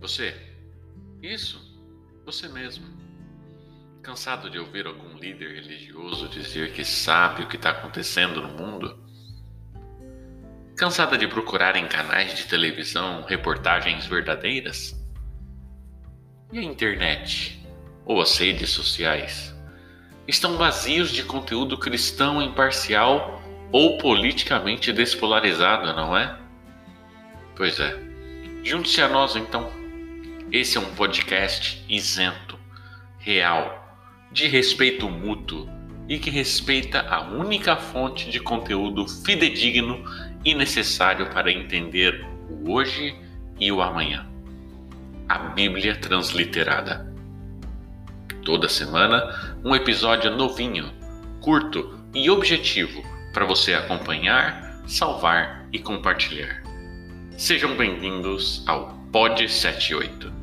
Você, isso, você mesmo. Cansado de ouvir algum líder religioso dizer que sabe o que está acontecendo no mundo? Cansada de procurar em canais de televisão reportagens verdadeiras? E a internet? Ou as redes sociais? Estão vazios de conteúdo cristão imparcial ou politicamente despolarizado, não é? Pois é. Junte-se a nós então. Esse é um podcast isento, real, de respeito mútuo e que respeita a única fonte de conteúdo fidedigno e necessário para entender o hoje e o amanhã. A Bíblia Transliterada. Toda semana, um episódio novinho, curto e objetivo para você acompanhar, salvar e compartilhar. Sejam bem-vindos ao Pod 78.